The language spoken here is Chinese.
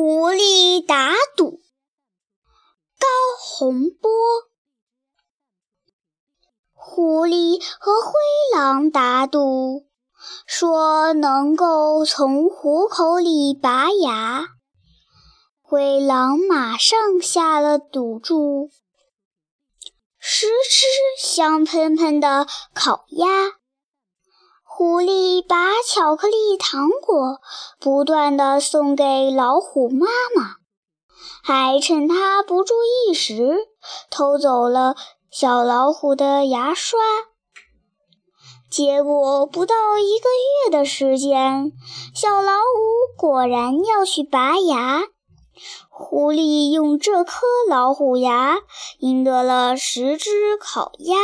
狐狸打赌，高洪波。狐狸和灰狼打赌，说能够从虎口里拔牙。灰狼马上下了赌注，十只香喷喷的烤鸭。狐狸把巧克力糖果不断的送给老虎妈妈，还趁它不注意时偷走了小老虎的牙刷。结果不到一个月的时间，小老虎果然要去拔牙。狐狸用这颗老虎牙赢得了十只烤鸭。